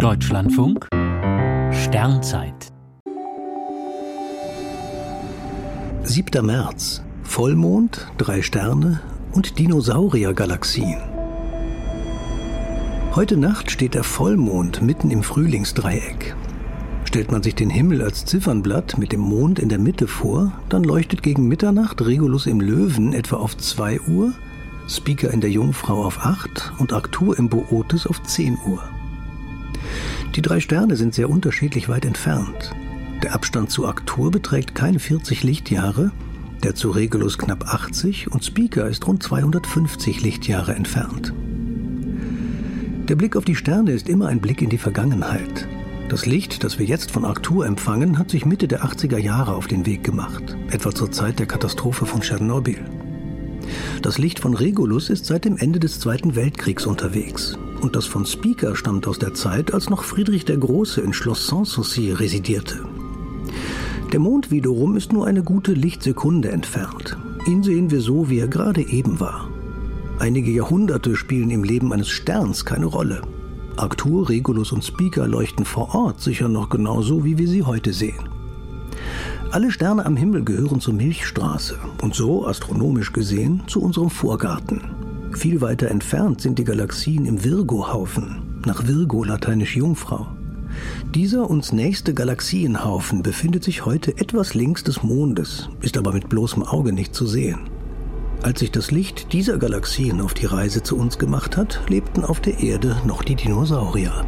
Deutschlandfunk Sternzeit 7. März. Vollmond, drei Sterne und Dinosauriergalaxien. Heute Nacht steht der Vollmond mitten im Frühlingsdreieck. Stellt man sich den Himmel als Ziffernblatt mit dem Mond in der Mitte vor, dann leuchtet gegen Mitternacht Regulus im Löwen etwa auf 2 Uhr, Speaker in der Jungfrau auf 8 und Arctur im Bootes auf 10 Uhr. Die drei Sterne sind sehr unterschiedlich weit entfernt. Der Abstand zu Arctur beträgt keine 40 Lichtjahre, der zu Regulus knapp 80 und Speaker ist rund 250 Lichtjahre entfernt. Der Blick auf die Sterne ist immer ein Blick in die Vergangenheit. Das Licht, das wir jetzt von Arctur empfangen, hat sich Mitte der 80er Jahre auf den Weg gemacht, etwa zur Zeit der Katastrophe von Tschernobyl. Das Licht von Regulus ist seit dem Ende des Zweiten Weltkriegs unterwegs. Und das von Speaker stammt aus der Zeit, als noch Friedrich der Große in Schloss Sanssouci residierte. Der Mond wiederum ist nur eine gute Lichtsekunde entfernt. Ihn sehen wir so, wie er gerade eben war. Einige Jahrhunderte spielen im Leben eines Sterns keine Rolle. Arctur, Regulus und Speaker leuchten vor Ort sicher noch genauso, wie wir sie heute sehen. Alle Sterne am Himmel gehören zur Milchstraße und so, astronomisch gesehen, zu unserem Vorgarten. Viel weiter entfernt sind die Galaxien im Virgo-Haufen, nach Virgo lateinisch Jungfrau. Dieser uns nächste Galaxienhaufen befindet sich heute etwas links des Mondes, ist aber mit bloßem Auge nicht zu sehen. Als sich das Licht dieser Galaxien auf die Reise zu uns gemacht hat, lebten auf der Erde noch die Dinosaurier.